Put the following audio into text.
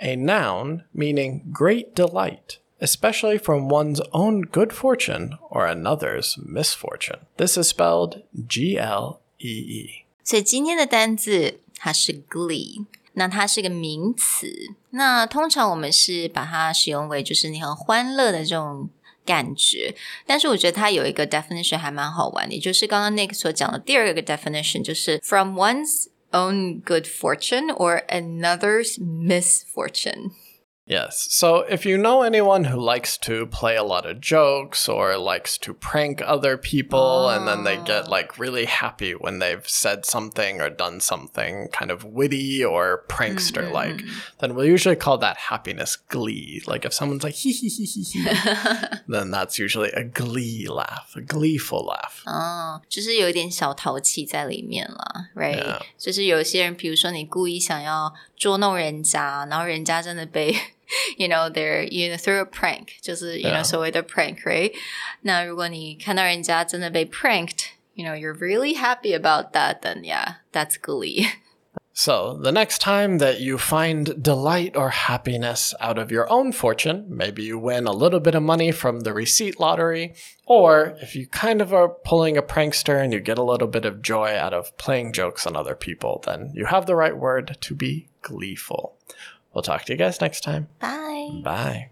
a noun meaning great delight, especially from one's own good fortune or another's misfortune. This is spelled G L E E. 所以今天的单字它是 glee，那它是个名词。那通常我们是把它使用为就是你很欢乐的这种感觉，但是我觉得它有一个 definition 还蛮好玩的，也就是刚刚 Nick 所讲的第二个 definition，就是 from one's own good fortune or another's misfortune。Yes. So if you know anyone who likes to play a lot of jokes or likes to prank other people and then they get like really happy when they've said something or done something kind of witty or prankster like, then we'll usually call that happiness glee. Like if someone's like hee hee hee hee hee, then that's usually a glee laugh, a gleeful laugh. 哦，就是有一点小淘气在里面啦，right？、 Yeah. 就是有些人，比如说你故意想要捉弄人家，然后人家真的被 ，you know they're you know through a prank，就是 you know Yeah. 所谓的 prank，right？那如果你看到人家真的被 pranked，you know you're really happy about that，then yeah，that's glee。 So, the next time that you find delight or happiness out of your own fortune, maybe you win a little bit of money from the receipt lottery, or if you kind of are pulling a prankster and you get a little bit of joy out of playing jokes on other people, then you have the right word to be gleeful. We'll talk to you guys next time. Bye。Bye.